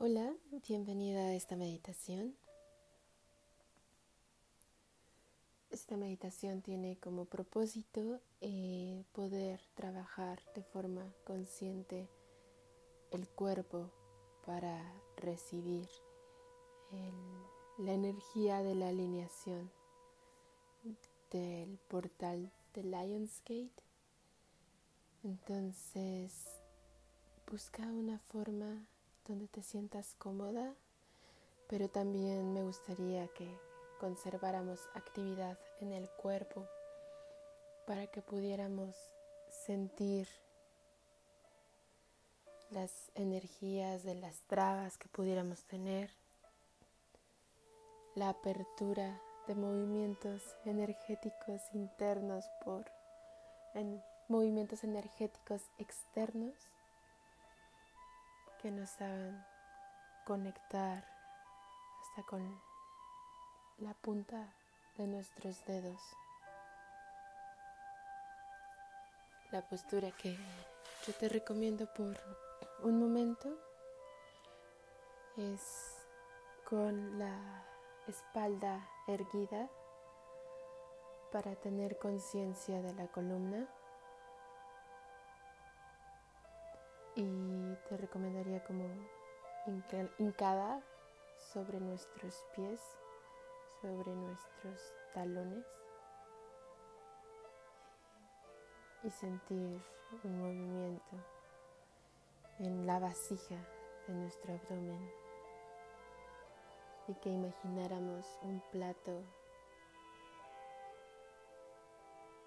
Hola, bienvenida a esta meditación. Esta meditación tiene como propósito eh, poder trabajar de forma consciente el cuerpo para recibir la energía de la alineación del portal de Lionsgate. Entonces, busca una forma donde te sientas cómoda, pero también me gustaría que conserváramos actividad en el cuerpo para que pudiéramos sentir las energías de las trabas que pudiéramos tener, la apertura de movimientos energéticos internos por en movimientos energéticos externos que nos hagan conectar hasta con la punta de nuestros dedos. La postura que yo te recomiendo por un momento es con la espalda erguida para tener conciencia de la columna y te recomendaría como hincada sobre nuestros pies, sobre nuestros talones y sentir un movimiento en la vasija de nuestro abdomen y que imagináramos un plato,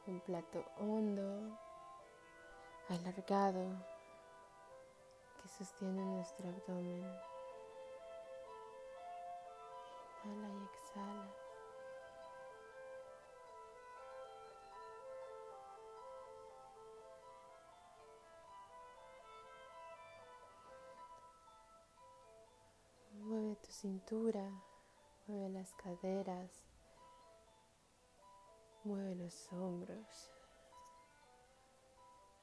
un plato hondo, alargado, que sostiene nuestro abdomen. Inhala y exhala. Mueve tu cintura, mueve las caderas, mueve los hombros.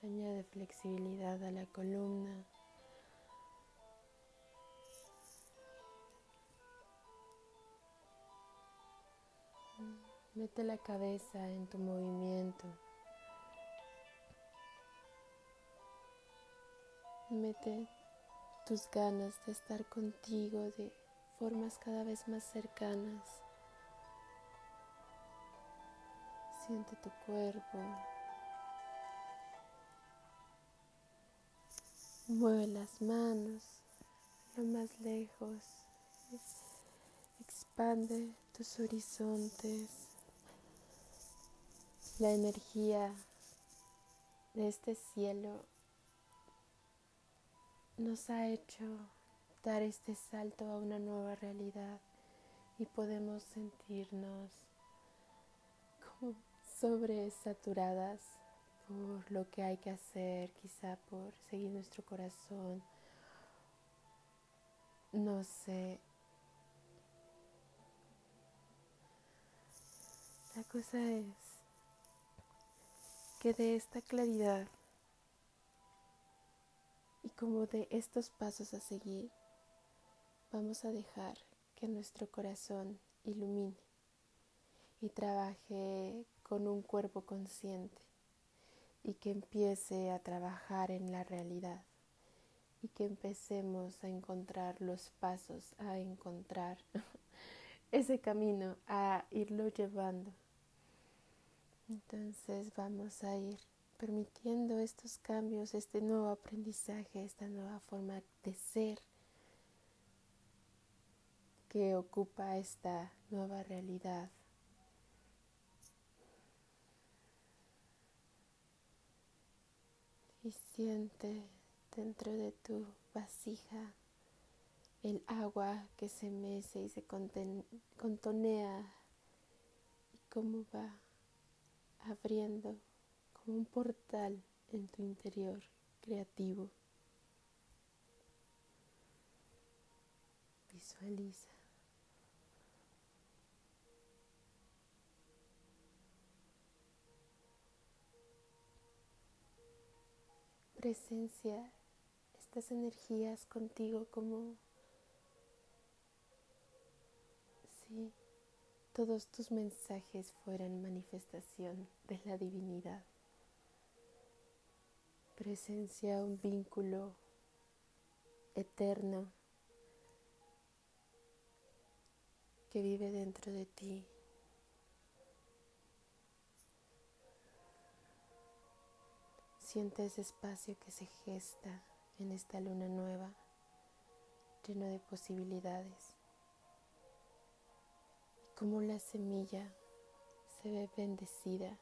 Añade flexibilidad a la columna. Mete la cabeza en tu movimiento. Mete tus ganas de estar contigo de formas cada vez más cercanas. Siente tu cuerpo. Mueve las manos lo más lejos. Expande tus horizontes la energía de este cielo nos ha hecho dar este salto a una nueva realidad y podemos sentirnos como sobresaturadas por lo que hay que hacer, quizá por seguir nuestro corazón. No sé. La cosa es que de esta claridad y como de estos pasos a seguir, vamos a dejar que nuestro corazón ilumine y trabaje con un cuerpo consciente y que empiece a trabajar en la realidad y que empecemos a encontrar los pasos, a encontrar ese camino, a irlo llevando entonces vamos a ir permitiendo estos cambios, este nuevo aprendizaje, esta nueva forma de ser que ocupa esta nueva realidad. Y siente dentro de tu vasija el agua que se mece y se contonea y cómo va abriendo como un portal en tu interior creativo. Visualiza. Presencia estas energías contigo como sí todos tus mensajes fueran manifestación de la divinidad. Presencia un vínculo eterno que vive dentro de ti. Siente ese espacio que se gesta en esta luna nueva, lleno de posibilidades. Como la semilla se ve bendecida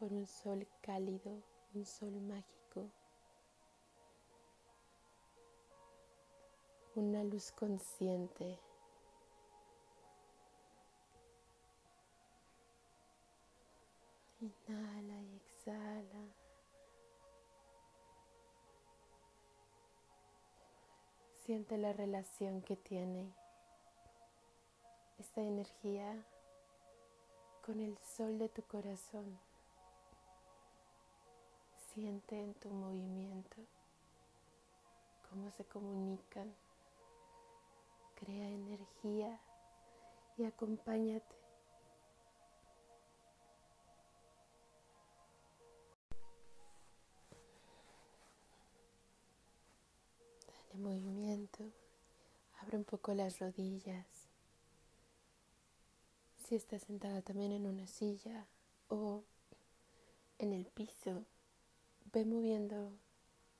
por un sol cálido, un sol mágico, una luz consciente. Inhala y exhala. Siente la relación que tiene esta energía con el sol de tu corazón. Siente en tu movimiento cómo se comunican. Crea energía y acompáñate. movimiento. Abre un poco las rodillas. Si estás sentada también en una silla o en el piso, ve moviendo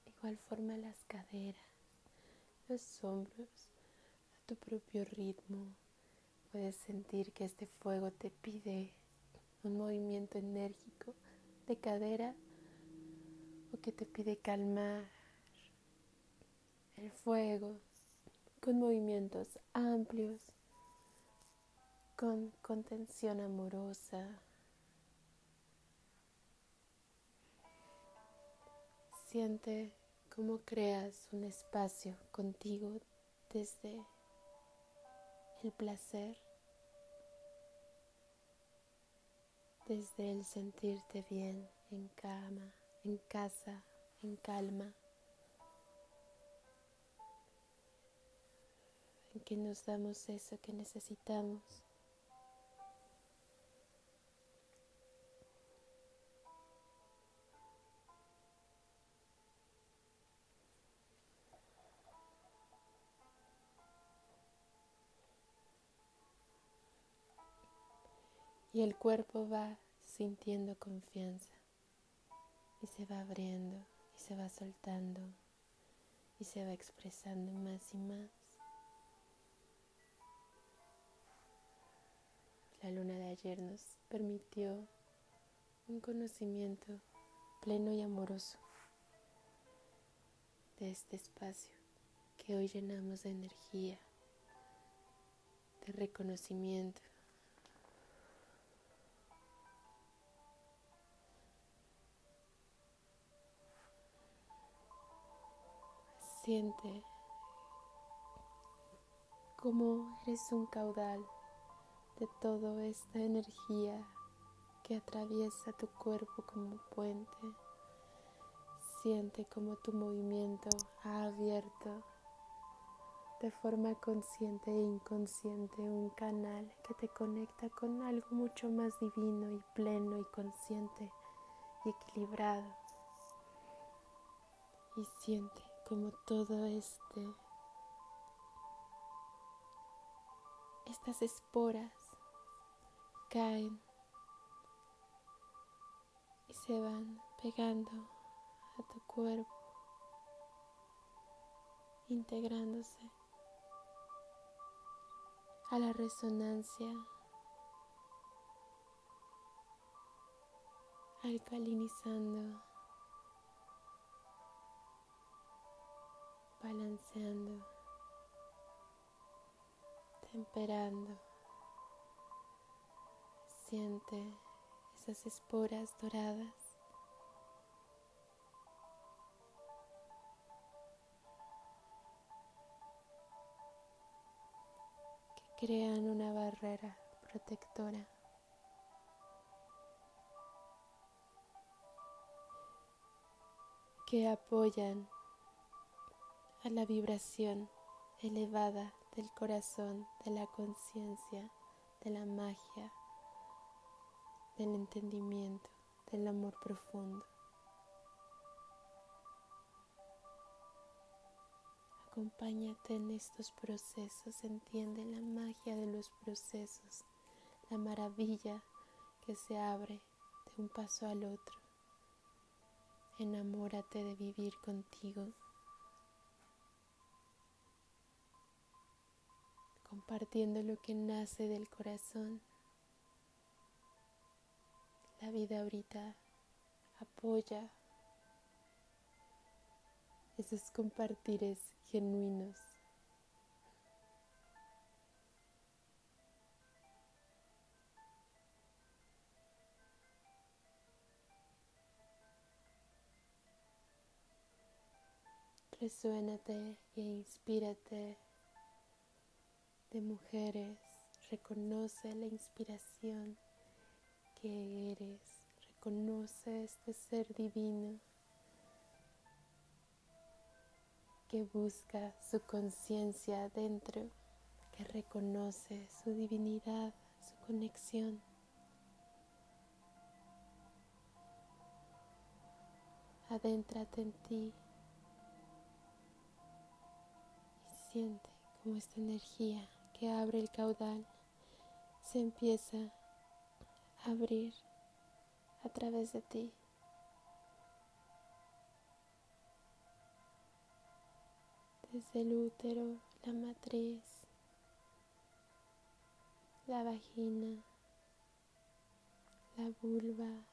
igual forma las caderas, los hombros, a tu propio ritmo. Puedes sentir que este fuego te pide un movimiento enérgico de cadera o que te pide calmar el fuego con movimientos amplios, con contención amorosa. Siente cómo creas un espacio contigo desde el placer, desde el sentirte bien en cama, en casa, en calma. en que nos damos eso que necesitamos. Y el cuerpo va sintiendo confianza y se va abriendo y se va soltando y se va expresando más y más. La luna de ayer nos permitió un conocimiento pleno y amoroso de este espacio que hoy llenamos de energía, de reconocimiento. Siente como eres un caudal de toda esta energía que atraviesa tu cuerpo como puente. Siente como tu movimiento ha abierto de forma consciente e inconsciente un canal que te conecta con algo mucho más divino y pleno y consciente y equilibrado. Y siente como todo este estas esporas caen y se van pegando a tu cuerpo, integrándose a la resonancia, alcalinizando, balanceando, temperando. Siente esas esporas doradas. que crean una barrera protectora. que apoyan a la vibración elevada del corazón, de la conciencia, de la magia, del entendimiento, del amor profundo. Acompáñate en estos procesos, entiende la magia de los procesos, la maravilla que se abre de un paso al otro. Enamórate de vivir contigo. Compartiendo lo que nace del corazón. La vida ahorita apoya esos compartires genuinos. Resuénate e inspírate de mujeres, reconoce la inspiración que eres, reconoce este ser divino que busca su conciencia adentro, que reconoce su divinidad, su conexión. Adéntrate en ti y siente como esta energía que abre el caudal se empieza a abrir a través de ti. Desde el útero, la matriz, la vagina, la vulva,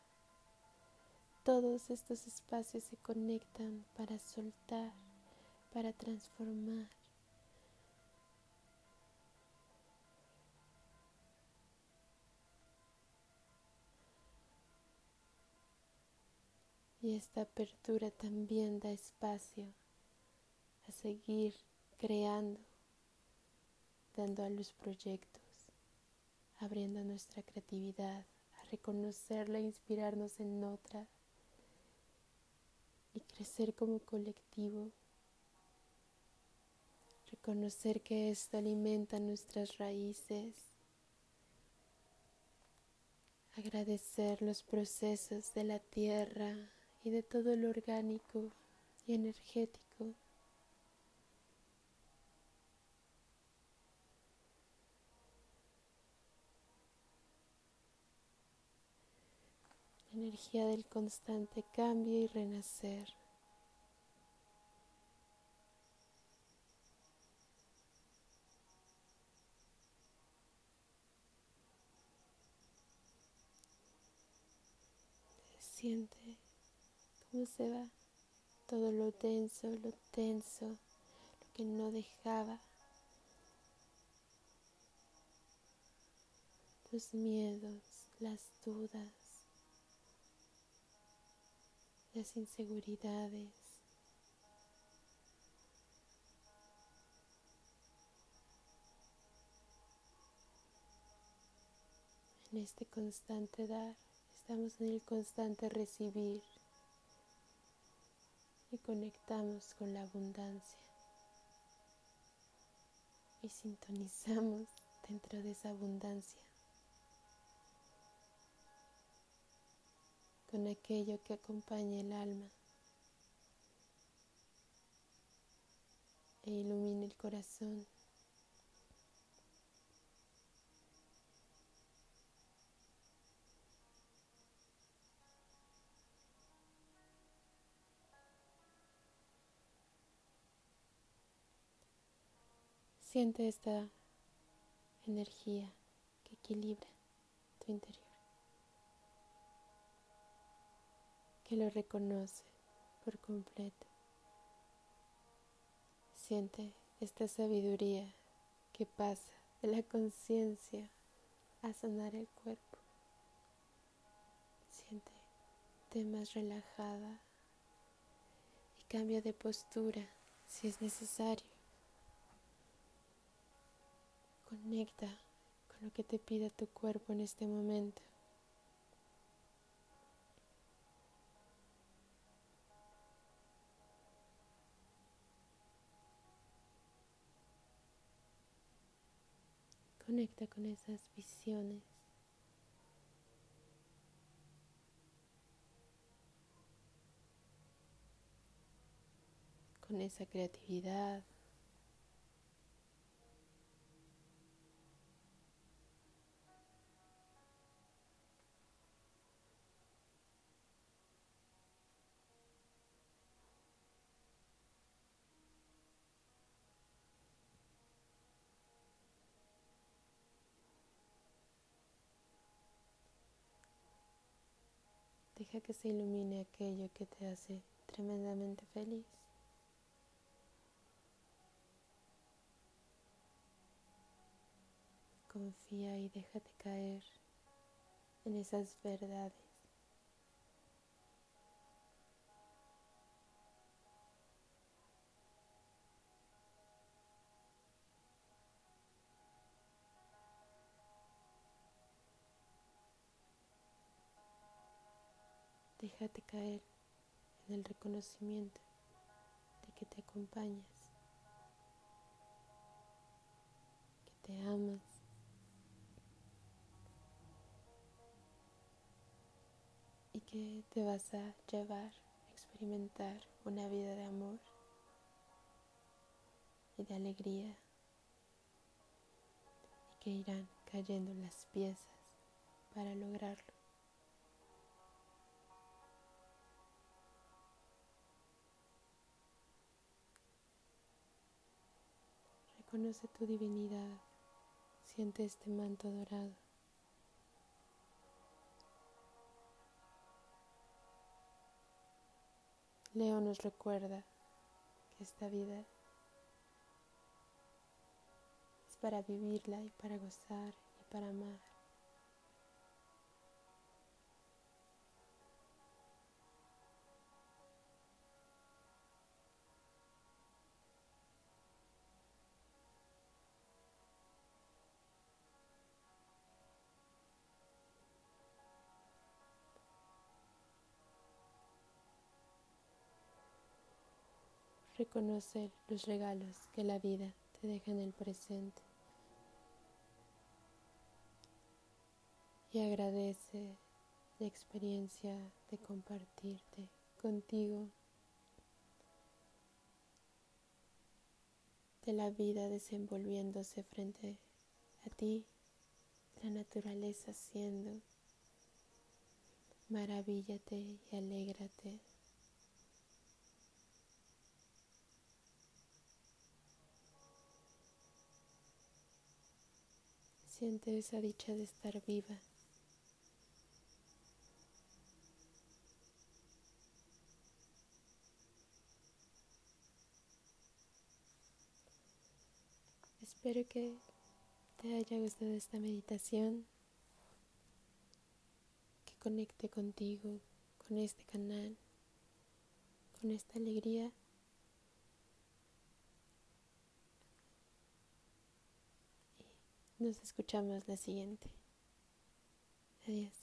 todos estos espacios se conectan para soltar, para transformar. Y esta apertura también da espacio a seguir creando, dando a los proyectos, abriendo nuestra creatividad, a reconocerla, inspirarnos en otra y crecer como colectivo. Reconocer que esto alimenta nuestras raíces. Agradecer los procesos de la tierra, y de todo lo orgánico y energético. energía del constante cambio y renacer. Siente cómo se va. Todo lo denso, lo tenso, lo que no dejaba, los miedos, las dudas, las inseguridades. En este constante dar, estamos en el constante recibir y conectamos con la abundancia y sintonizamos dentro de esa abundancia con aquello que acompaña el alma e ilumina el corazón. Siente esta energía que equilibra tu interior, que lo reconoce por completo. Siente esta sabiduría que pasa de la conciencia a sanar el cuerpo. Siente más relajada y cambia de postura si es necesario. Conecta con lo que te pida tu cuerpo en este momento. Conecta con esas visiones. Con esa creatividad. Deja que se ilumine aquello que te hace tremendamente feliz. Confía y déjate caer en esas verdades. Déjate caer en el reconocimiento de que te acompañas, que te amas. Y que te vas a llevar a experimentar una vida de amor y de alegría y que irán cayendo las piezas para lograrlo. Conoce tu divinidad, siente este manto dorado. Leo nos recuerda que esta vida es para vivirla y para gozar y para amar. Reconocer los regalos que la vida te deja en el presente. Y agradece la experiencia de compartirte contigo, de la vida desenvolviéndose frente a ti, la naturaleza siendo. Maravíllate y alégrate Siente esa dicha de estar viva. Espero que te haya gustado esta meditación, que conecte contigo, con este canal, con esta alegría Nos escuchamos la siguiente. Adiós.